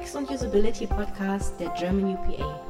UX und Usability Podcast der German UPA.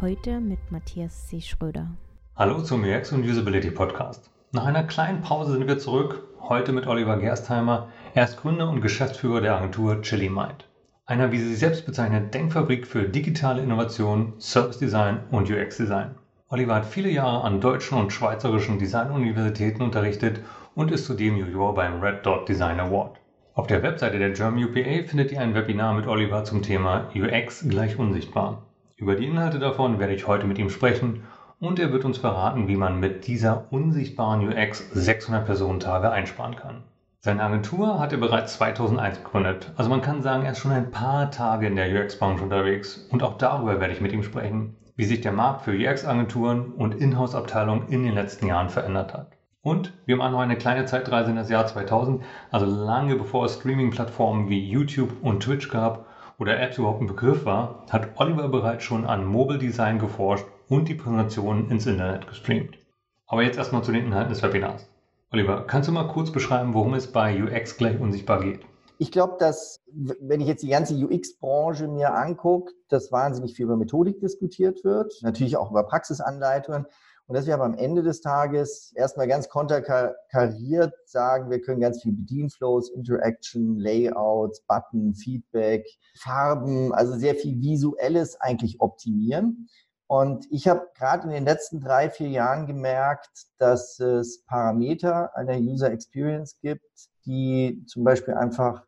Heute mit Matthias C. Schröder. Hallo zum UX und Usability Podcast. Nach einer kleinen Pause sind wir zurück, heute mit Oliver Gerstheimer. Er ist Gründer und Geschäftsführer der Agentur Chili Mind. Einer, wie sie sich selbst bezeichnet, Denkfabrik für digitale Innovation, Service Design und UX Design. Oliver hat viele Jahre an deutschen und schweizerischen Designuniversitäten unterrichtet und ist zudem Juror beim Red Dot Design Award. Auf der Webseite der German UPA findet ihr ein Webinar mit Oliver zum Thema UX gleich unsichtbar. Über die Inhalte davon werde ich heute mit ihm sprechen und er wird uns verraten, wie man mit dieser unsichtbaren UX 600 Personentage einsparen kann. Seine Agentur hat er bereits 2001 gegründet, also man kann sagen, er ist schon ein paar Tage in der UX-Branche unterwegs und auch darüber werde ich mit ihm sprechen, wie sich der Markt für UX-Agenturen und Inhouse-Abteilungen in den letzten Jahren verändert hat. Und wir machen noch eine kleine Zeitreise in das Jahr 2000, also lange bevor es Streaming-Plattformen wie YouTube und Twitch gab oder Apps überhaupt ein Begriff war, hat Oliver bereits schon an Mobile Design geforscht und die Präsentationen ins Internet gestreamt. Aber jetzt erstmal zu den Inhalten des Webinars. Oliver, kannst du mal kurz beschreiben, worum es bei UX gleich unsichtbar geht? Ich glaube, dass, wenn ich jetzt die ganze UX-Branche mir angucke, dass wahnsinnig viel über Methodik diskutiert wird, natürlich auch über Praxisanleitungen. Und dass wir aber am Ende des Tages erstmal ganz konterkariert sagen, wir können ganz viel Bedienflows, Interaction, Layouts, Button, Feedback, Farben, also sehr viel Visuelles eigentlich optimieren. Und ich habe gerade in den letzten drei, vier Jahren gemerkt, dass es Parameter einer User Experience gibt, die zum Beispiel einfach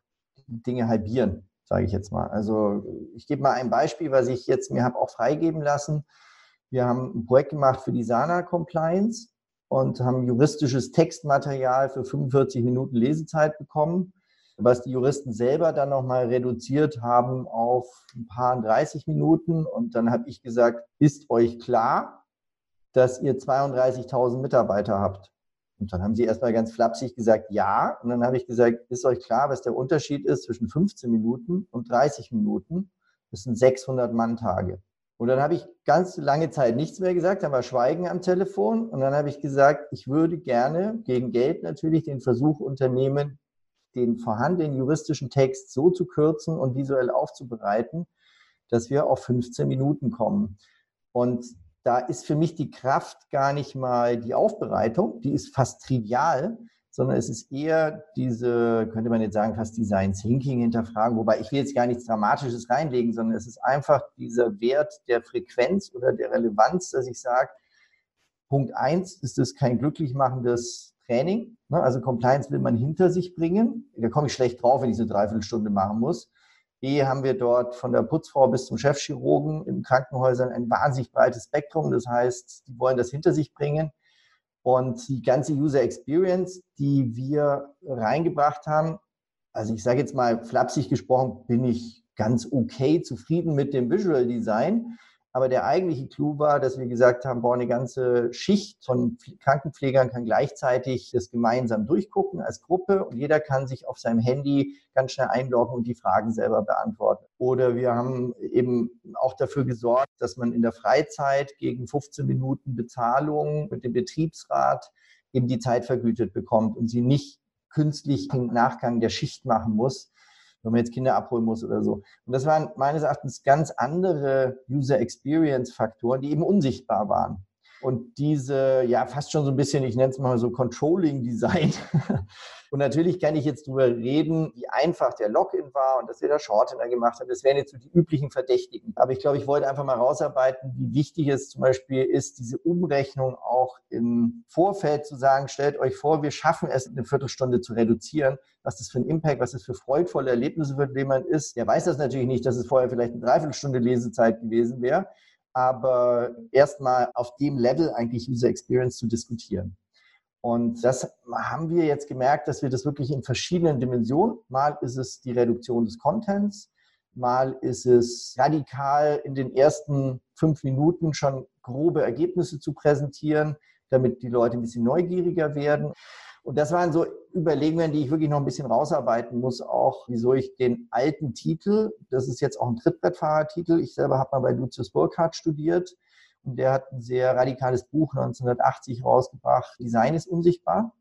Dinge halbieren, sage ich jetzt mal. Also ich gebe mal ein Beispiel, was ich jetzt mir habe auch freigeben lassen. Wir haben ein Projekt gemacht für die SANA Compliance und haben juristisches Textmaterial für 45 Minuten Lesezeit bekommen, was die Juristen selber dann nochmal reduziert haben auf ein paar 30 Minuten. Und dann habe ich gesagt, ist euch klar, dass ihr 32.000 Mitarbeiter habt? Und dann haben sie erstmal ganz flapsig gesagt, ja. Und dann habe ich gesagt, ist euch klar, was der Unterschied ist zwischen 15 Minuten und 30 Minuten? Das sind 600 Manntage. Und dann habe ich ganz lange Zeit nichts mehr gesagt, dann war Schweigen am Telefon und dann habe ich gesagt, ich würde gerne gegen Geld natürlich den Versuch unternehmen, den vorhandenen juristischen Text so zu kürzen und visuell aufzubereiten, dass wir auf 15 Minuten kommen. Und da ist für mich die Kraft gar nicht mal die Aufbereitung, die ist fast trivial, sondern es ist eher diese, könnte man jetzt sagen, fast Design Thinking hinterfragen, wobei ich will jetzt gar nichts Dramatisches reinlegen, sondern es ist einfach dieser Wert der Frequenz oder der Relevanz, dass ich sage, Punkt eins ist es kein glücklich machendes Training. Ne? Also Compliance will man hinter sich bringen. Da komme ich schlecht drauf, wenn ich so eine Dreiviertelstunde machen muss. B haben wir dort von der Putzfrau bis zum Chefchirurgen in Krankenhäusern ein wahnsinnig breites Spektrum. Das heißt, die wollen das hinter sich bringen. Und die ganze User Experience, die wir reingebracht haben, also ich sage jetzt mal flapsig gesprochen, bin ich ganz okay zufrieden mit dem Visual Design. Aber der eigentliche Clou war, dass wir gesagt haben, boah, eine ganze Schicht von Krankenpflegern kann gleichzeitig das gemeinsam durchgucken als Gruppe und jeder kann sich auf seinem Handy ganz schnell einloggen und die Fragen selber beantworten. Oder wir haben eben auch dafür gesorgt, dass man in der Freizeit gegen 15 Minuten Bezahlung mit dem Betriebsrat eben die Zeit vergütet bekommt und sie nicht künstlich im Nachgang der Schicht machen muss, wenn man jetzt Kinder abholen muss oder so. Und das waren meines Erachtens ganz andere User Experience Faktoren, die eben unsichtbar waren. Und diese, ja, fast schon so ein bisschen, ich nenne es mal so Controlling Design. und natürlich kann ich jetzt darüber reden, wie einfach der Login war und dass wir da Shortener gemacht haben. Das wären jetzt so die üblichen Verdächtigen. Aber ich glaube, ich wollte einfach mal rausarbeiten, wie wichtig es zum Beispiel ist, diese Umrechnung auch im Vorfeld zu sagen, stellt euch vor, wir schaffen es, eine Viertelstunde zu reduzieren. Was das für ein Impact, was das für freudvolle Erlebnisse für jemand ist. Der weiß das natürlich nicht, dass es vorher vielleicht eine Dreiviertelstunde Lesezeit gewesen wäre aber erstmal auf dem Level eigentlich User Experience zu diskutieren. Und das haben wir jetzt gemerkt, dass wir das wirklich in verschiedenen Dimensionen, mal ist es die Reduktion des Contents, mal ist es radikal in den ersten fünf Minuten schon grobe Ergebnisse zu präsentieren, damit die Leute ein bisschen neugieriger werden. Und das waren so Überlegungen, die ich wirklich noch ein bisschen rausarbeiten muss, auch wieso ich den alten Titel, das ist jetzt auch ein Trittbrettfahrertitel, ich selber habe mal bei Lucius Burkhardt studiert und der hat ein sehr radikales Buch 1980 rausgebracht, Design ist unsichtbar.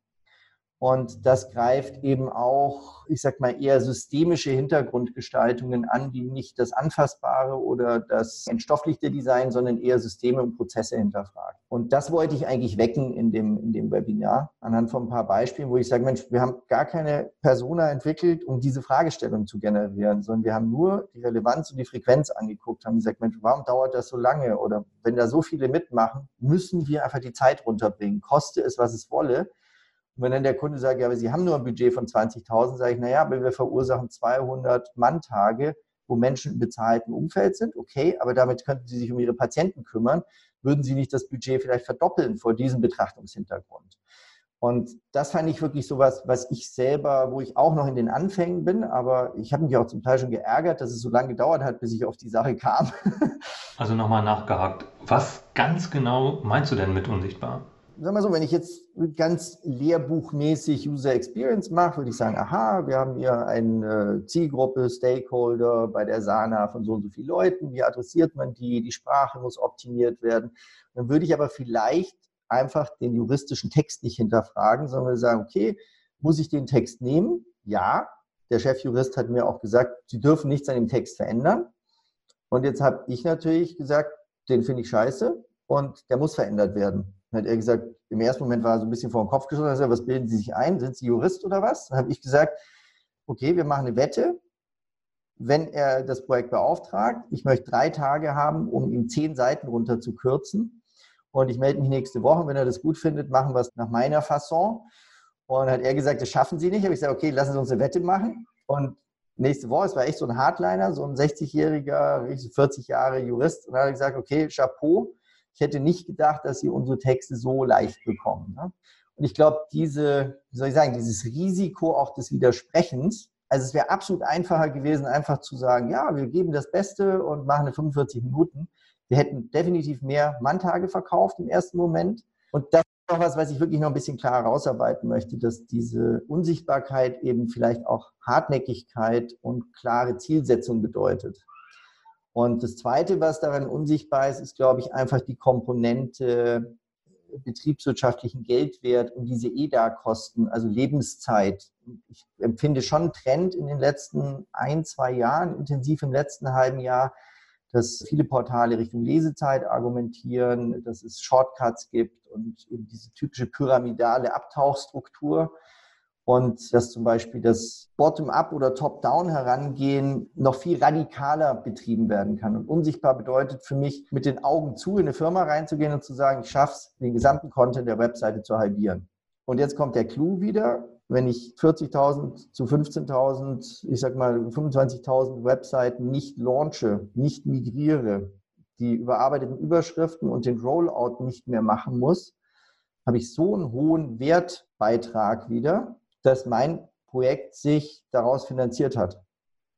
Und das greift eben auch, ich sag mal, eher systemische Hintergrundgestaltungen an, die nicht das Anfassbare oder das entstofflichte Design, sondern eher Systeme und Prozesse hinterfragen. Und das wollte ich eigentlich wecken in dem, in dem Webinar, anhand von ein paar Beispielen, wo ich sage, Mensch, wir haben gar keine Persona entwickelt, um diese Fragestellung zu generieren, sondern wir haben nur die Relevanz und die Frequenz angeguckt, haben gesagt, Mensch, warum dauert das so lange? Oder wenn da so viele mitmachen, müssen wir einfach die Zeit runterbringen, koste es, was es wolle. Und wenn dann der Kunde sagt, ja, aber Sie haben nur ein Budget von 20.000, sage ich, naja, aber wir verursachen 200 Manntage, wo Menschen im bezahlten Umfeld sind, okay, aber damit könnten Sie sich um Ihre Patienten kümmern, würden Sie nicht das Budget vielleicht verdoppeln vor diesem Betrachtungshintergrund. Und das fand ich wirklich so was, was ich selber, wo ich auch noch in den Anfängen bin, aber ich habe mich auch zum Teil schon geärgert, dass es so lange gedauert hat, bis ich auf die Sache kam. also nochmal nachgehakt. Was ganz genau meinst du denn mit unsichtbar? Sagen wir so, wenn ich jetzt ganz lehrbuchmäßig User Experience mache, würde ich sagen, aha, wir haben hier eine Zielgruppe, Stakeholder bei der SANA von so und so vielen Leuten, wie adressiert man die, die Sprache muss optimiert werden. Dann würde ich aber vielleicht einfach den juristischen Text nicht hinterfragen, sondern würde sagen, okay, muss ich den Text nehmen? Ja, der Chefjurist hat mir auch gesagt, Sie dürfen nichts an dem Text verändern. Und jetzt habe ich natürlich gesagt, den finde ich scheiße und der muss verändert werden. Dann hat er gesagt, im ersten Moment war er so ein bisschen vor den Kopf geschossen, was bilden Sie sich ein? Sind Sie Jurist oder was? Dann habe ich gesagt, okay, wir machen eine Wette. Wenn er das Projekt beauftragt, ich möchte drei Tage haben, um ihm zehn Seiten runter zu kürzen. Und ich melde mich nächste Woche. Wenn er das gut findet, machen wir es nach meiner Fasson. Und hat er gesagt, das schaffen Sie nicht. Habe ich gesagt, okay, lassen Sie uns eine Wette machen. Und nächste Woche, es war echt so ein Hardliner, so ein 60-jähriger, 40 Jahre Jurist. Und dann hat er gesagt, okay, Chapeau, ich hätte nicht gedacht, dass sie unsere Texte so leicht bekommen. Ne? Und ich glaube, diese, wie soll ich sagen, dieses Risiko auch des Widersprechens, also es wäre absolut einfacher gewesen, einfach zu sagen, ja, wir geben das Beste und machen eine 45 Minuten. Wir hätten definitiv mehr Manntage verkauft im ersten Moment. Und das ist noch was, was ich wirklich noch ein bisschen klarer rausarbeiten möchte, dass diese Unsichtbarkeit eben vielleicht auch Hartnäckigkeit und klare Zielsetzung bedeutet. Und das Zweite, was daran unsichtbar ist, ist, glaube ich, einfach die Komponente betriebswirtschaftlichen Geldwert und diese EDA-Kosten, also Lebenszeit. Ich empfinde schon einen Trend in den letzten ein, zwei Jahren, intensiv im letzten halben Jahr, dass viele Portale Richtung Lesezeit argumentieren, dass es Shortcuts gibt und eben diese typische pyramidale Abtauchstruktur und dass zum Beispiel das Bottom-up oder Top-down herangehen noch viel radikaler betrieben werden kann. Und unsichtbar bedeutet für mich, mit den Augen zu in eine Firma reinzugehen und zu sagen, ich schaffe es, den gesamten Content der Webseite zu halbieren. Und jetzt kommt der Clou wieder. Wenn ich 40.000 zu 15.000, ich sag mal 25.000 Webseiten nicht launche, nicht migriere, die überarbeiteten Überschriften und den Rollout nicht mehr machen muss, habe ich so einen hohen Wertbeitrag wieder, dass mein Projekt sich daraus finanziert hat.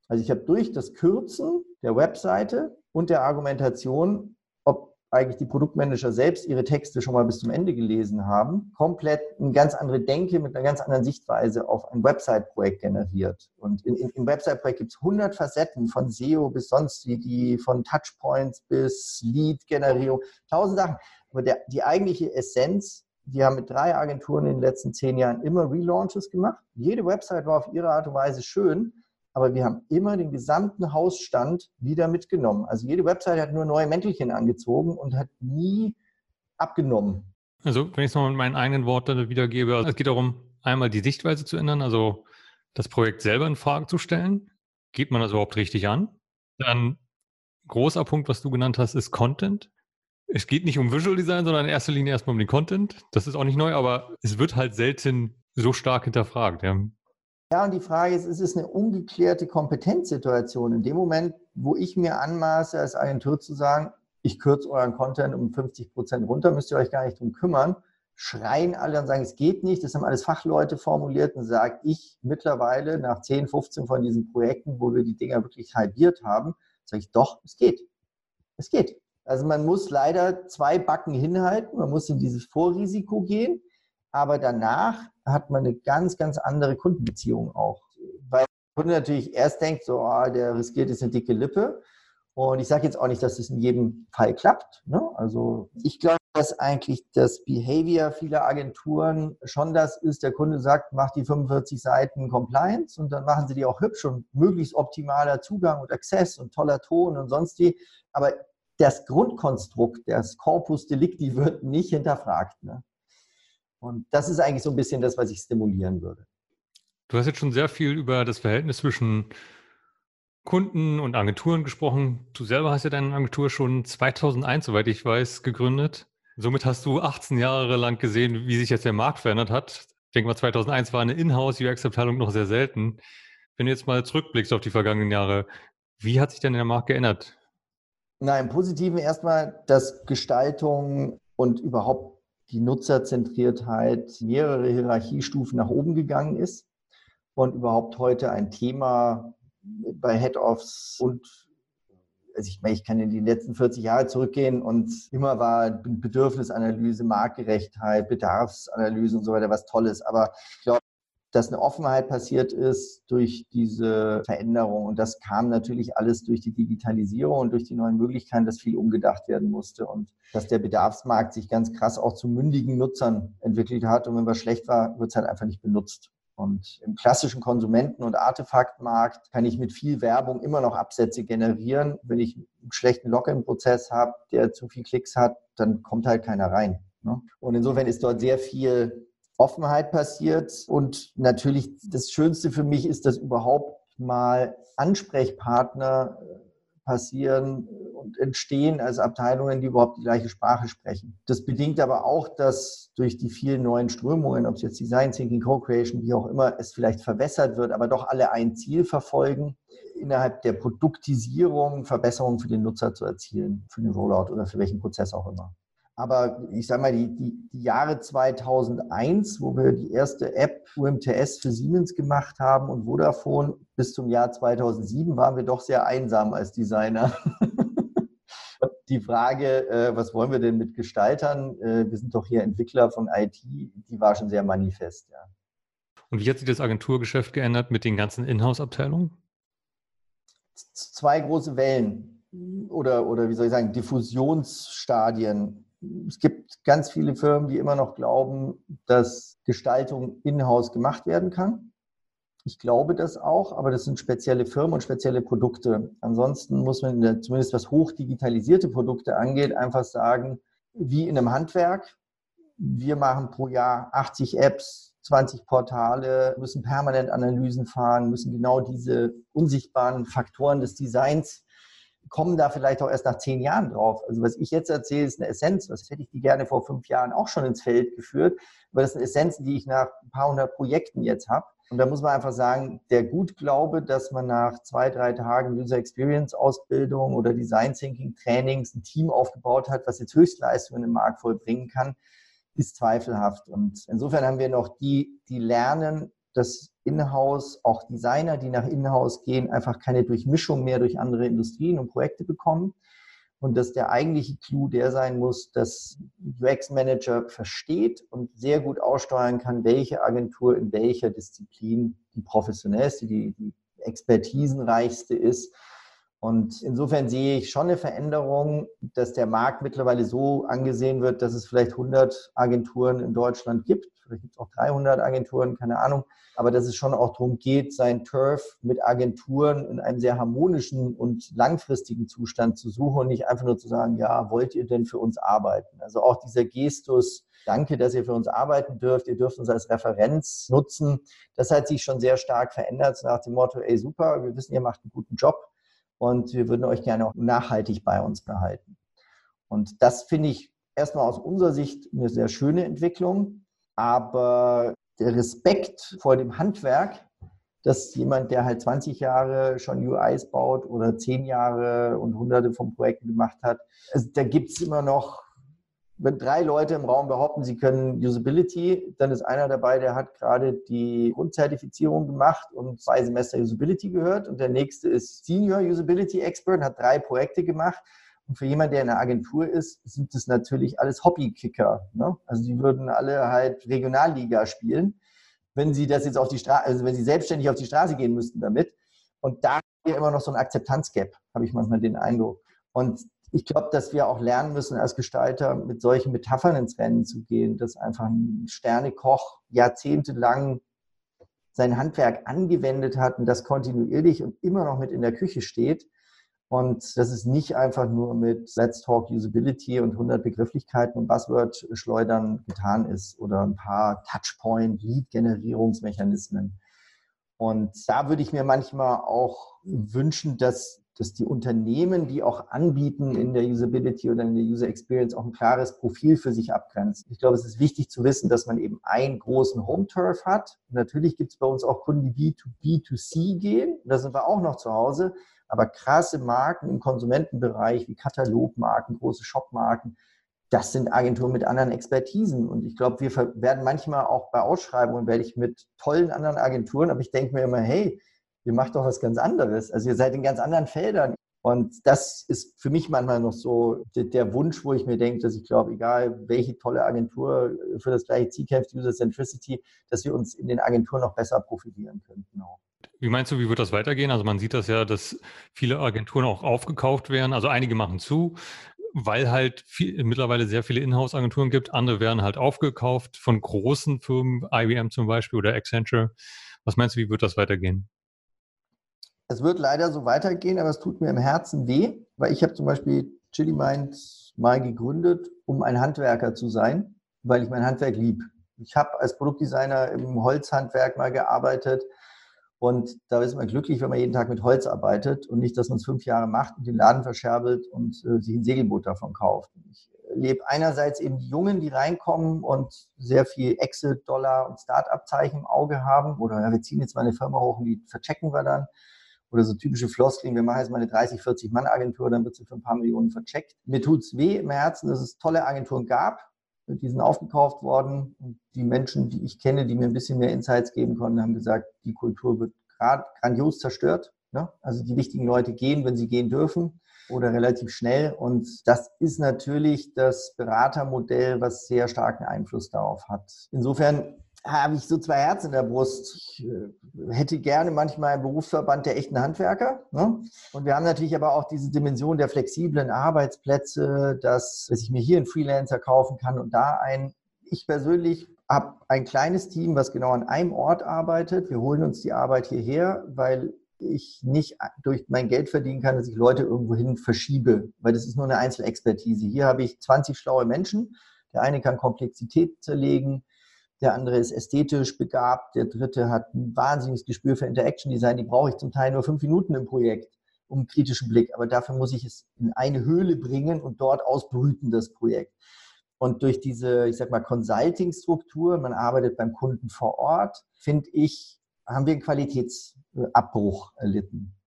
Also ich habe durch das Kürzen der Webseite und der Argumentation, ob eigentlich die Produktmanager selbst ihre Texte schon mal bis zum Ende gelesen haben, komplett eine ganz andere Denke mit einer ganz anderen Sichtweise auf ein Website-Projekt generiert. Und in, in, im Website-Projekt gibt es 100 Facetten von SEO bis sonst wie die, von Touchpoints bis Lead-Generierung, tausend Sachen. Aber der, die eigentliche Essenz die haben mit drei Agenturen in den letzten zehn Jahren immer Relaunches gemacht. Jede Website war auf ihre Art und Weise schön, aber wir haben immer den gesamten Hausstand wieder mitgenommen. Also jede Website hat nur neue Mäntelchen angezogen und hat nie abgenommen. Also wenn ich es nochmal mit meinen eigenen Worten wiedergebe, also es geht darum, einmal die Sichtweise zu ändern, also das Projekt selber in Frage zu stellen. Geht man das überhaupt richtig an? Dann großer Punkt, was du genannt hast, ist Content es geht nicht um Visual Design, sondern in erster Linie erstmal um den Content. Das ist auch nicht neu, aber es wird halt selten so stark hinterfragt. Ja. Ja, und die Frage ist, ist es eine ungeklärte Kompetenzsituation? In dem Moment, wo ich mir anmaße, als Agentur zu sagen, ich kürze euren Content um 50 Prozent runter, müsst ihr euch gar nicht drum kümmern, schreien alle und sagen, es geht nicht. Das haben alles Fachleute formuliert und sage ich mittlerweile nach 10, 15 von diesen Projekten, wo wir die Dinger wirklich halbiert haben, sage ich doch, es geht. Es geht. Also man muss leider zwei Backen hinhalten, man muss in dieses Vorrisiko gehen, aber danach hat man eine ganz, ganz andere Kundenbeziehung auch. Weil der Kunde natürlich erst denkt, so, oh, der riskiert jetzt eine dicke Lippe. Und ich sage jetzt auch nicht, dass es in jedem Fall klappt. Ne? Also ich glaube, dass eigentlich das Behavior vieler Agenturen schon das ist, der Kunde sagt, mach die 45 Seiten Compliance und dann machen sie die auch hübsch und möglichst optimaler Zugang und Access und toller Ton und sonst die. Aber das Grundkonstrukt, das Corpus Delicti wird nicht hinterfragt. Ne? Und das ist eigentlich so ein bisschen das, was ich stimulieren würde. Du hast jetzt schon sehr viel über das Verhältnis zwischen Kunden und Agenturen gesprochen. Du selber hast ja deine Agentur schon 2001, soweit ich weiß, gegründet. Somit hast du 18 Jahre lang gesehen, wie sich jetzt der Markt verändert hat. Ich denke mal, 2001 war eine Inhouse-UX-Abteilung noch sehr selten. Wenn du jetzt mal zurückblickst auf die vergangenen Jahre, wie hat sich denn der Markt geändert? Na, im Positiven erstmal, dass Gestaltung und überhaupt die Nutzerzentriertheit mehrere Hierarchiestufen nach oben gegangen ist und überhaupt heute ein Thema bei Head-Offs und also ich, meine, ich kann in die letzten 40 Jahre zurückgehen und immer war Bedürfnisanalyse, Marktgerechtheit, Bedarfsanalyse und so weiter was Tolles. Aber ich glaube, dass eine Offenheit passiert ist durch diese Veränderung. Und das kam natürlich alles durch die Digitalisierung und durch die neuen Möglichkeiten, dass viel umgedacht werden musste und dass der Bedarfsmarkt sich ganz krass auch zu mündigen Nutzern entwickelt hat. Und wenn was schlecht war, wird es halt einfach nicht benutzt. Und im klassischen Konsumenten- und Artefaktmarkt kann ich mit viel Werbung immer noch Absätze generieren. Wenn ich einen schlechten Login-Prozess habe, der zu viel Klicks hat, dann kommt halt keiner rein. Ne? Und insofern ist dort sehr viel Offenheit passiert. Und natürlich das Schönste für mich ist, dass überhaupt mal Ansprechpartner passieren und entstehen als Abteilungen, die überhaupt die gleiche Sprache sprechen. Das bedingt aber auch, dass durch die vielen neuen Strömungen, ob es jetzt Design Thinking, Co-Creation, wie auch immer, es vielleicht verwässert wird, aber doch alle ein Ziel verfolgen, innerhalb der Produktisierung Verbesserungen für den Nutzer zu erzielen, für den Rollout oder für welchen Prozess auch immer. Aber ich sage mal, die, die, die, Jahre 2001, wo wir die erste App UMTS für Siemens gemacht haben und Vodafone, bis zum Jahr 2007 waren wir doch sehr einsam als Designer. die Frage, äh, was wollen wir denn mit Gestaltern? Äh, wir sind doch hier Entwickler von IT, die war schon sehr manifest, ja. Und wie hat sich das Agenturgeschäft geändert mit den ganzen Inhouse-Abteilungen? Zwei große Wellen oder, oder wie soll ich sagen, Diffusionsstadien es gibt ganz viele Firmen, die immer noch glauben, dass Gestaltung in-house gemacht werden kann. Ich glaube das auch, aber das sind spezielle Firmen und spezielle Produkte. Ansonsten muss man, zumindest was hochdigitalisierte Produkte angeht, einfach sagen, wie in einem Handwerk. Wir machen pro Jahr 80 Apps, 20 Portale, müssen permanent Analysen fahren, müssen genau diese unsichtbaren Faktoren des Designs kommen da vielleicht auch erst nach zehn Jahren drauf. Also was ich jetzt erzähle, ist eine Essenz. Was hätte ich die gerne vor fünf Jahren auch schon ins Feld geführt. Aber das sind Essenzen, die ich nach ein paar hundert Projekten jetzt habe. Und da muss man einfach sagen, der Gutglaube, dass man nach zwei, drei Tagen User Experience Ausbildung oder Design Thinking Trainings ein Team aufgebaut hat, was jetzt Höchstleistungen im Markt vollbringen kann, ist zweifelhaft. Und insofern haben wir noch die, die lernen, dass in-house auch Designer, die nach in-house gehen, einfach keine Durchmischung mehr durch andere Industrien und Projekte bekommen. Und dass der eigentliche Clou der sein muss, dass UX-Manager versteht und sehr gut aussteuern kann, welche Agentur in welcher Disziplin die professionellste, die, die expertisenreichste ist. Und insofern sehe ich schon eine Veränderung, dass der Markt mittlerweile so angesehen wird, dass es vielleicht 100 Agenturen in Deutschland gibt. Vielleicht gibt es auch 300 Agenturen, keine Ahnung aber dass es schon auch darum geht, sein Turf mit Agenturen in einem sehr harmonischen und langfristigen Zustand zu suchen und nicht einfach nur zu sagen, ja, wollt ihr denn für uns arbeiten? Also auch dieser Gestus, danke, dass ihr für uns arbeiten dürft, ihr dürft uns als Referenz nutzen, das hat sich schon sehr stark verändert nach dem Motto, ey super, wir wissen, ihr macht einen guten Job und wir würden euch gerne auch nachhaltig bei uns behalten. Und das finde ich erstmal aus unserer Sicht eine sehr schöne Entwicklung. Aber der Respekt vor dem Handwerk, dass jemand, der halt 20 Jahre schon UIs baut oder 10 Jahre und hunderte von Projekten gemacht hat, also da gibt es immer noch, wenn drei Leute im Raum behaupten, sie können Usability, dann ist einer dabei, der hat gerade die Grundzertifizierung gemacht und zwei Semester Usability gehört und der nächste ist Senior Usability Expert, hat drei Projekte gemacht und für jemanden, der in einer Agentur ist, sind das natürlich alles Hobbykicker. Ne? Also die würden alle halt Regionalliga spielen, wenn sie das jetzt auf die Straße, also wenn sie selbstständig auf die Straße gehen müssten damit. Und da ist immer noch so ein Akzeptanzgap, habe ich manchmal den Eindruck. Und ich glaube, dass wir auch lernen müssen, als Gestalter mit solchen Metaphern ins Rennen zu gehen, dass einfach ein Sternekoch jahrzehntelang sein Handwerk angewendet hat und das kontinuierlich und immer noch mit in der Küche steht. Und dass es nicht einfach nur mit Let's Talk Usability und 100 Begrifflichkeiten und Buzzword-Schleudern getan ist oder ein paar Touchpoint-Lead-Generierungsmechanismen. Und da würde ich mir manchmal auch wünschen, dass dass die Unternehmen, die auch anbieten in der Usability oder in der User Experience, auch ein klares Profil für sich abgrenzen. Ich glaube, es ist wichtig zu wissen, dass man eben einen großen Home-Turf hat. natürlich gibt es bei uns auch Kunden, die B2B2C gehen. Da sind wir auch noch zu Hause. Aber krasse Marken im Konsumentenbereich wie Katalogmarken, große Shopmarken, das sind Agenturen mit anderen Expertisen. Und ich glaube, wir werden manchmal auch bei Ausschreibungen, werde ich mit tollen anderen Agenturen, aber ich denke mir immer, hey, ihr macht doch was ganz anderes. Also ihr seid in ganz anderen Feldern. Und das ist für mich manchmal noch so der Wunsch, wo ich mir denke, dass ich glaube, egal welche tolle Agentur für das gleiche Ziel kämpft, User Centricity, dass wir uns in den Agenturen noch besser profilieren könnten. Auch. Wie meinst du, wie wird das weitergehen? Also man sieht das ja, dass viele Agenturen auch aufgekauft werden. Also einige machen zu, weil halt viel, mittlerweile sehr viele Inhouse-Agenturen gibt. Andere werden halt aufgekauft von großen Firmen, IBM zum Beispiel oder Accenture. Was meinst du, wie wird das weitergehen? Es wird leider so weitergehen, aber es tut mir im Herzen weh, weil ich habe zum Beispiel Chili Mind mal gegründet, um ein Handwerker zu sein, weil ich mein Handwerk lieb. Ich habe als Produktdesigner im Holzhandwerk mal gearbeitet und da ist man glücklich, wenn man jeden Tag mit Holz arbeitet und nicht, dass man es fünf Jahre macht und den Laden verscherbelt und äh, sich ein Segelboot davon kauft. Ich lebe einerseits eben die Jungen, die reinkommen und sehr viel Exit, Dollar und Start-up-Zeichen im Auge haben oder ja, wir ziehen jetzt mal eine Firma hoch und die verchecken wir dann oder so typische Floskeln, wir machen jetzt mal eine 30, 40 Mann Agentur, dann wird sie für ein paar Millionen vercheckt. Mir tut's weh im Herzen, dass es tolle Agenturen gab, die sind aufgekauft worden und die Menschen, die ich kenne, die mir ein bisschen mehr Insights geben konnten, haben gesagt, die Kultur wird gerade grandios zerstört. Ne? Also die wichtigen Leute gehen, wenn sie gehen dürfen oder relativ schnell. Und das ist natürlich das Beratermodell, was sehr starken Einfluss darauf hat. Insofern habe ich so zwei Herzen in der Brust. Ich äh, hätte gerne manchmal einen Berufsverband der echten Handwerker. Ne? Und wir haben natürlich aber auch diese Dimension der flexiblen Arbeitsplätze, dass, dass ich mir hier einen Freelancer kaufen kann und da ein. Ich persönlich habe ein kleines Team, was genau an einem Ort arbeitet. Wir holen uns die Arbeit hierher, weil ich nicht durch mein Geld verdienen kann, dass ich Leute irgendwohin verschiebe, weil das ist nur eine Einzelexpertise. Hier habe ich 20 schlaue Menschen. Der eine kann Komplexität zerlegen, der andere ist ästhetisch begabt, der dritte hat ein wahnsinniges Gespür für Interaction Design. Die brauche ich zum Teil nur fünf Minuten im Projekt, um einen kritischen Blick. Aber dafür muss ich es in eine Höhle bringen und dort ausbrüten, das Projekt. Und durch diese, ich sag mal, Consulting-Struktur, man arbeitet beim Kunden vor Ort, finde ich, haben wir einen Qualitätsabbruch erlitten.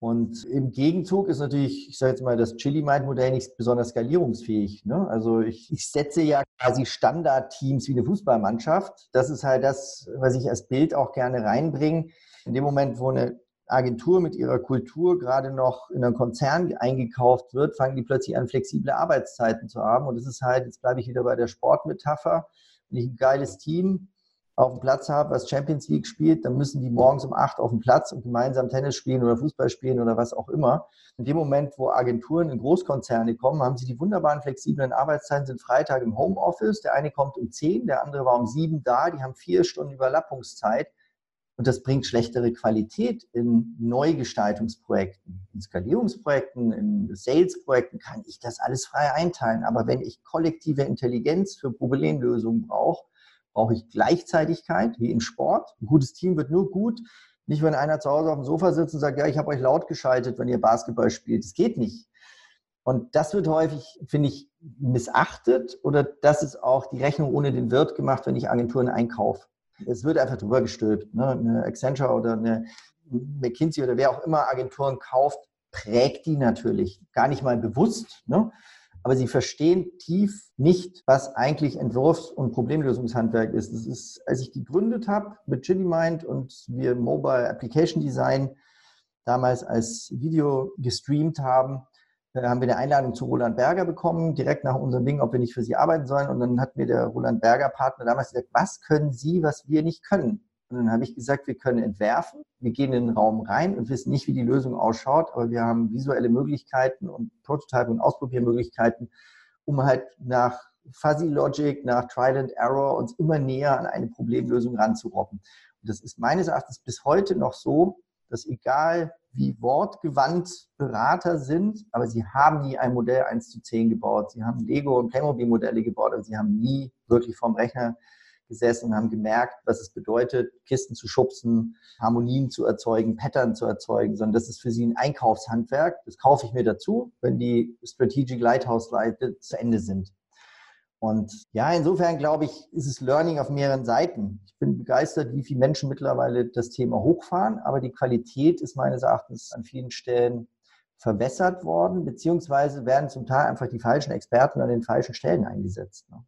Und im Gegenzug ist natürlich, ich sage jetzt mal, das Chili-Mind-Modell nicht besonders skalierungsfähig. Ne? Also ich, ich setze ja quasi Standardteams wie eine Fußballmannschaft. Das ist halt das, was ich als Bild auch gerne reinbringe. In dem Moment, wo eine Agentur mit ihrer Kultur gerade noch in einen Konzern eingekauft wird, fangen die plötzlich an, flexible Arbeitszeiten zu haben. Und das ist halt, jetzt bleibe ich wieder bei der Sportmetapher, ich ein geiles Team auf dem Platz habe, was Champions League spielt, dann müssen die morgens um acht auf dem Platz und gemeinsam Tennis spielen oder Fußball spielen oder was auch immer. In dem Moment, wo Agenturen in Großkonzerne kommen, haben sie die wunderbaren flexiblen Arbeitszeiten, sind Freitag im Homeoffice. Der eine kommt um zehn, der andere war um sieben da. Die haben vier Stunden Überlappungszeit. Und das bringt schlechtere Qualität in Neugestaltungsprojekten. In Skalierungsprojekten, in Salesprojekten kann ich das alles frei einteilen. Aber wenn ich kollektive Intelligenz für Problemlösungen brauche, brauche ich Gleichzeitigkeit, wie im Sport. Ein gutes Team wird nur gut, nicht wenn einer zu Hause auf dem Sofa sitzt und sagt, ja, ich habe euch laut geschaltet, wenn ihr Basketball spielt. Das geht nicht. Und das wird häufig, finde ich, missachtet oder das ist auch die Rechnung ohne den Wirt gemacht, wenn ich Agenturen einkaufe. Es wird einfach drüber gestülpt. Ne? Eine Accenture oder eine McKinsey oder wer auch immer Agenturen kauft, prägt die natürlich. Gar nicht mal bewusst. Ne? Aber sie verstehen tief nicht, was eigentlich Entwurfs- und Problemlösungshandwerk ist. Das ist, als ich gegründet habe mit Chili Mind und wir Mobile Application Design damals als Video gestreamt haben, äh, haben wir eine Einladung zu Roland Berger bekommen, direkt nach unserem Ding, ob wir nicht für sie arbeiten sollen. Und dann hat mir der Roland Berger Partner damals gesagt, was können Sie, was wir nicht können? Und dann habe ich gesagt, wir können entwerfen, wir gehen in den Raum rein und wissen nicht, wie die Lösung ausschaut, aber wir haben visuelle Möglichkeiten und Prototype- und Ausprobiermöglichkeiten, um halt nach Fuzzy Logic, nach Trial and Error uns immer näher an eine Problemlösung ranzurobben. Und das ist meines Erachtens bis heute noch so, dass egal wie wortgewandt Berater sind, aber sie haben nie ein Modell 1 zu 10 gebaut. Sie haben Lego und Playmobil-Modelle gebaut, aber sie haben nie wirklich vom Rechner gesessen und haben gemerkt, was es bedeutet, Kisten zu schubsen, Harmonien zu erzeugen, Pattern zu erzeugen, sondern das ist für sie ein Einkaufshandwerk. Das kaufe ich mir dazu, wenn die Strategic Lighthouse Leute zu Ende sind. Und ja, insofern glaube ich, ist es Learning auf mehreren Seiten. Ich bin begeistert, wie viele Menschen mittlerweile das Thema hochfahren, aber die Qualität ist meines Erachtens an vielen Stellen verbessert worden, beziehungsweise werden zum Teil einfach die falschen Experten an den falschen Stellen eingesetzt. Ne?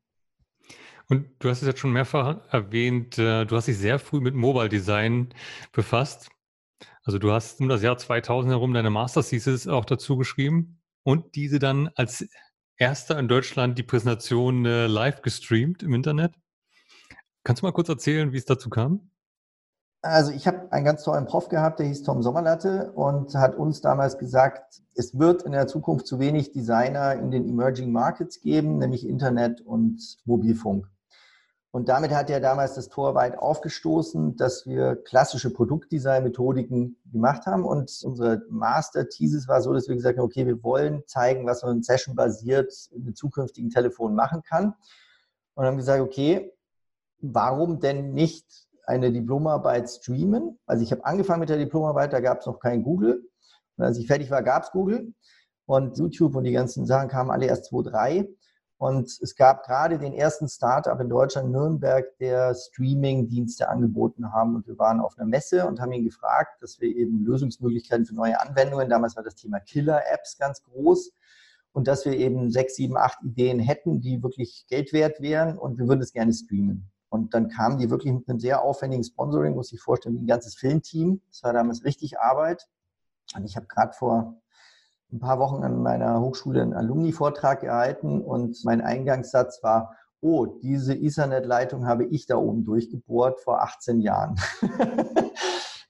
Und du hast es jetzt schon mehrfach erwähnt, äh, du hast dich sehr früh mit Mobile Design befasst. Also du hast um das Jahr 2000 herum deine Master Thesis auch dazu geschrieben und diese dann als erster in Deutschland die Präsentation äh, live gestreamt im Internet. Kannst du mal kurz erzählen, wie es dazu kam? Also ich habe einen ganz tollen Prof gehabt, der hieß Tom Sommerlatte und hat uns damals gesagt, es wird in der Zukunft zu wenig Designer in den Emerging Markets geben, nämlich Internet und Mobilfunk. Und damit hat er damals das Tor weit aufgestoßen, dass wir klassische Produktdesign-Methodiken gemacht haben. Und unsere Master-Thesis war so, dass wir gesagt haben, okay, wir wollen zeigen, was man session-basiert mit zukünftigen Telefonen machen kann. Und haben gesagt, okay, warum denn nicht eine Diplomarbeit streamen? Also ich habe angefangen mit der Diplomarbeit, da gab es noch kein Google. Und als ich fertig war, gab es Google. Und YouTube und die ganzen Sachen kamen alle erst 2003. Und es gab gerade den ersten Startup in Deutschland, Nürnberg, der Streaming-Dienste angeboten haben. Und wir waren auf einer Messe und haben ihn gefragt, dass wir eben Lösungsmöglichkeiten für neue Anwendungen, damals war das Thema Killer-Apps ganz groß, und dass wir eben sechs, sieben, acht Ideen hätten, die wirklich Geld wert wären und wir würden es gerne streamen. Und dann kamen die wirklich mit einem sehr aufwendigen Sponsoring, muss ich vorstellen, wie ein ganzes Filmteam. Das war damals richtig Arbeit. Und ich habe gerade vor ein paar Wochen an meiner Hochschule einen Alumni-Vortrag gehalten und mein Eingangssatz war, oh, diese Ethernet-Leitung habe ich da oben durchgebohrt vor 18 Jahren.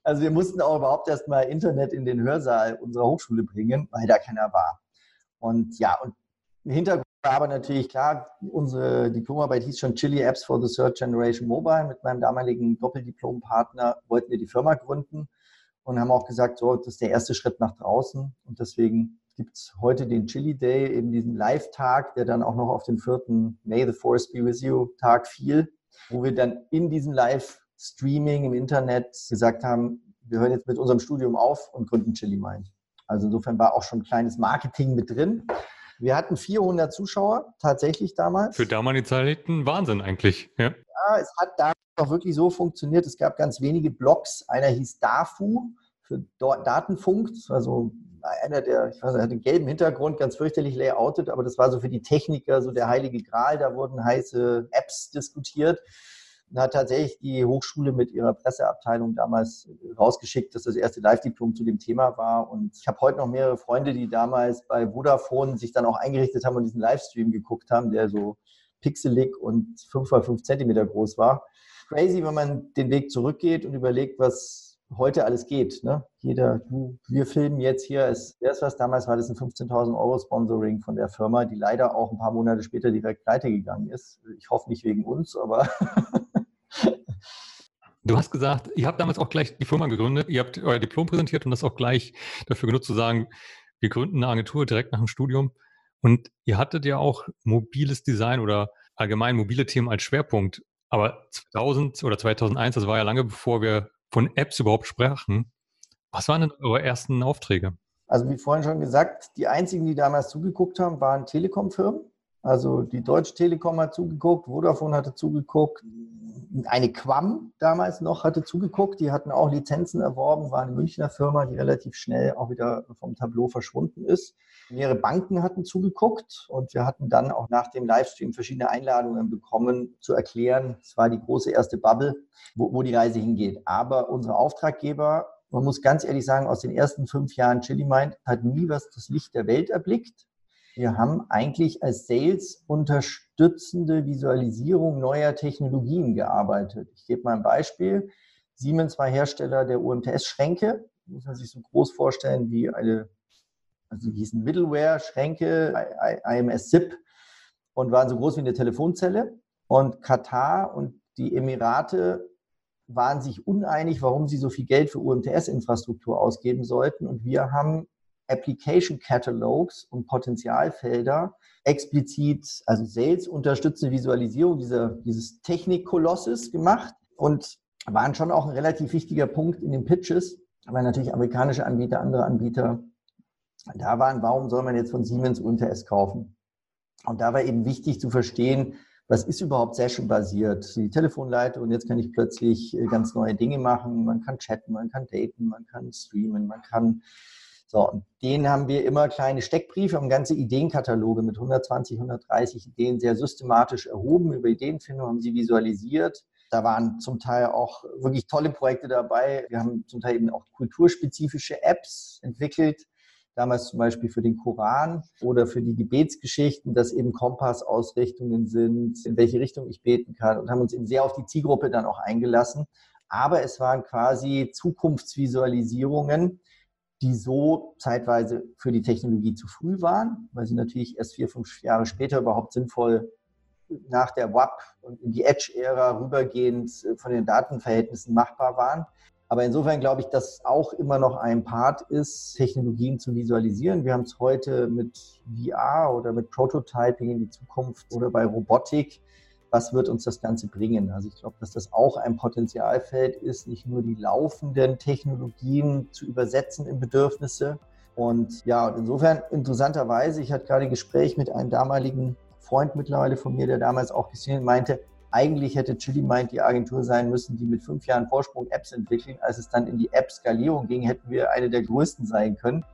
also wir mussten auch überhaupt erst mal Internet in den Hörsaal unserer Hochschule bringen, weil da keiner war. Und ja, und Hintergrund war aber natürlich klar, unsere Diplomarbeit hieß schon Chili Apps for the Third Generation Mobile. Mit meinem damaligen Doppeldiplompartner wollten wir die Firma gründen und haben auch gesagt, so, das ist der erste Schritt nach draußen. Und deswegen gibt es heute den Chili Day, eben diesen Live-Tag, der dann auch noch auf den vierten May the Force be with you Tag fiel, wo wir dann in diesem Live-Streaming im Internet gesagt haben, wir hören jetzt mit unserem Studium auf und gründen Chili Mind. Also insofern war auch schon ein kleines Marketing mit drin. Wir hatten 400 Zuschauer tatsächlich damals. Für damalige Zeiten Wahnsinn eigentlich. Ja, ja es hat damals auch wirklich so funktioniert. Es gab ganz wenige Blogs. Einer hieß DAFU für Datenfunk. Das war so einer, der, ich weiß nicht, hat einen gelben Hintergrund, ganz fürchterlich layoutet, aber das war so für die Techniker so der heilige Gral. Da wurden heiße Apps diskutiert. Da hat tatsächlich die Hochschule mit ihrer Presseabteilung damals rausgeschickt, dass das erste Live-Diplom zu dem Thema war. Und ich habe heute noch mehrere Freunde, die damals bei Vodafone sich dann auch eingerichtet haben und diesen Livestream geguckt haben, der so pixelig und 5 x 5 Zentimeter groß war. Crazy, wenn man den Weg zurückgeht und überlegt, was heute alles geht. Ne? Jeder, wir filmen jetzt hier, ist erst was, damals war das ein 15.000 Euro Sponsoring von der Firma, die leider auch ein paar Monate später direkt pleite gegangen ist. Ich hoffe nicht wegen uns, aber Du hast gesagt, ihr habt damals auch gleich die Firma gegründet, ihr habt euer Diplom präsentiert und das auch gleich dafür genutzt zu sagen, wir gründen eine Agentur direkt nach dem Studium. Und ihr hattet ja auch mobiles Design oder allgemein mobile Themen als Schwerpunkt. Aber 2000 oder 2001, das war ja lange bevor wir von Apps überhaupt sprachen. Was waren denn eure ersten Aufträge? Also wie vorhin schon gesagt, die einzigen, die damals zugeguckt haben, waren Telekom-Firmen. Also die Deutsche Telekom hat zugeguckt, Vodafone hatte zugeguckt, eine Quam damals noch hatte zugeguckt, die hatten auch Lizenzen erworben, war eine Münchner Firma, die relativ schnell auch wieder vom Tableau verschwunden ist. Mehrere Banken hatten zugeguckt und wir hatten dann auch nach dem Livestream verschiedene Einladungen bekommen, zu erklären, es war die große erste Bubble, wo, wo die Reise hingeht. Aber unsere Auftraggeber, man muss ganz ehrlich sagen, aus den ersten fünf Jahren Chili Mind hat nie was das Licht der Welt erblickt. Wir haben eigentlich als Sales unterstützende Visualisierung neuer Technologien gearbeitet. Ich gebe mal ein Beispiel. Siemens war Hersteller der UMTS-Schränke. Muss man sich so groß vorstellen wie eine, also die hießen Middleware-Schränke, IMS-SIP und waren so groß wie eine Telefonzelle. Und Katar und die Emirate waren sich uneinig, warum sie so viel Geld für UMTS-Infrastruktur ausgeben sollten. Und wir haben Application Catalogs und Potenzialfelder explizit, also Sales unterstützende Visualisierung dieser, dieses Technikkolosses gemacht und waren schon auch ein relativ wichtiger Punkt in den Pitches, weil natürlich amerikanische Anbieter, andere Anbieter da waren, warum soll man jetzt von Siemens UMTS kaufen? Und da war eben wichtig zu verstehen, was ist überhaupt Session-basiert? Die Telefonleitung und jetzt kann ich plötzlich äh, ganz neue Dinge machen. Man kann chatten, man kann daten, man kann streamen, man kann so, und den haben wir immer kleine Steckbriefe, haben ganze Ideenkataloge mit 120, 130 Ideen sehr systematisch erhoben. Über Ideenfindung haben sie visualisiert. Da waren zum Teil auch wirklich tolle Projekte dabei. Wir haben zum Teil eben auch kulturspezifische Apps entwickelt, damals zum Beispiel für den Koran oder für die Gebetsgeschichten, dass eben Kompassausrichtungen sind, in welche Richtung ich beten kann und haben uns eben sehr auf die Zielgruppe dann auch eingelassen. Aber es waren quasi Zukunftsvisualisierungen, die so zeitweise für die Technologie zu früh waren, weil sie natürlich erst vier, fünf Jahre später überhaupt sinnvoll nach der WAP und in die Edge-Ära rübergehend von den Datenverhältnissen machbar waren. Aber insofern glaube ich, dass auch immer noch ein Part ist, Technologien zu visualisieren. Wir haben es heute mit VR oder mit Prototyping in die Zukunft oder bei Robotik. Was wird uns das Ganze bringen? Also ich glaube, dass das auch ein Potenzialfeld ist, nicht nur die laufenden Technologien zu übersetzen in Bedürfnisse. Und ja, und insofern interessanterweise, ich hatte gerade ein Gespräch mit einem damaligen Freund mittlerweile von mir, der damals auch gesehen meinte, eigentlich hätte Chili Mind die Agentur sein müssen, die mit fünf Jahren Vorsprung Apps entwickeln. Als es dann in die App-Skalierung ging, hätten wir eine der größten sein können.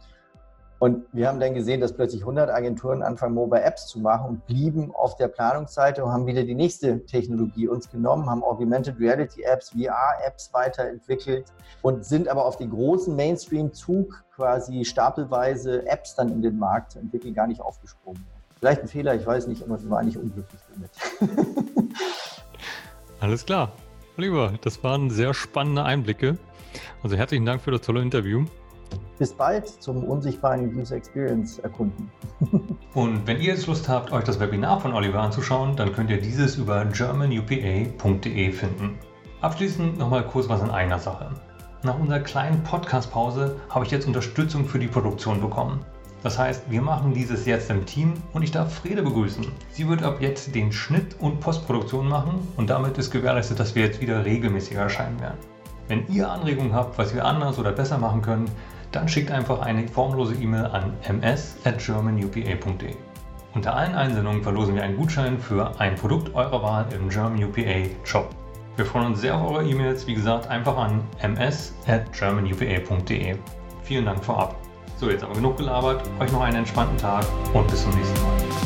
Und wir haben dann gesehen, dass plötzlich 100 Agenturen anfangen, Mobile Apps zu machen und blieben auf der Planungsseite und haben wieder die nächste Technologie uns genommen, haben Augmented Reality Apps, VR-Apps weiterentwickelt und sind aber auf den großen Mainstream-Zug quasi stapelweise Apps dann in den Markt zu entwickeln, gar nicht aufgesprungen. Vielleicht ein Fehler, ich weiß nicht, aber wir waren nicht unglücklich damit. Alles klar. Oliver, das waren sehr spannende Einblicke. Also herzlichen Dank für das tolle Interview. Bis bald zum unsichtbaren User Experience erkunden. Und wenn ihr jetzt Lust habt, euch das Webinar von Oliver anzuschauen, dann könnt ihr dieses über germanupa.de finden. Abschließend nochmal kurz was in eigener Sache. Nach unserer kleinen Podcast-Pause habe ich jetzt Unterstützung für die Produktion bekommen. Das heißt, wir machen dieses jetzt im Team und ich darf Frede begrüßen. Sie wird ab jetzt den Schnitt und Postproduktion machen und damit ist gewährleistet, dass wir jetzt wieder regelmäßiger erscheinen werden. Wenn ihr Anregungen habt, was wir anders oder besser machen können, dann schickt einfach eine formlose E-Mail an ms@germanupa.de. Unter allen Einsendungen verlosen wir einen Gutschein für ein Produkt eurer Wahl im German UPA Shop. Wir freuen uns sehr auf eure E-Mails, wie gesagt, einfach an ms@germanupa.de. Vielen Dank vorab. So, jetzt aber genug gelabert. Euch noch einen entspannten Tag und bis zum nächsten Mal.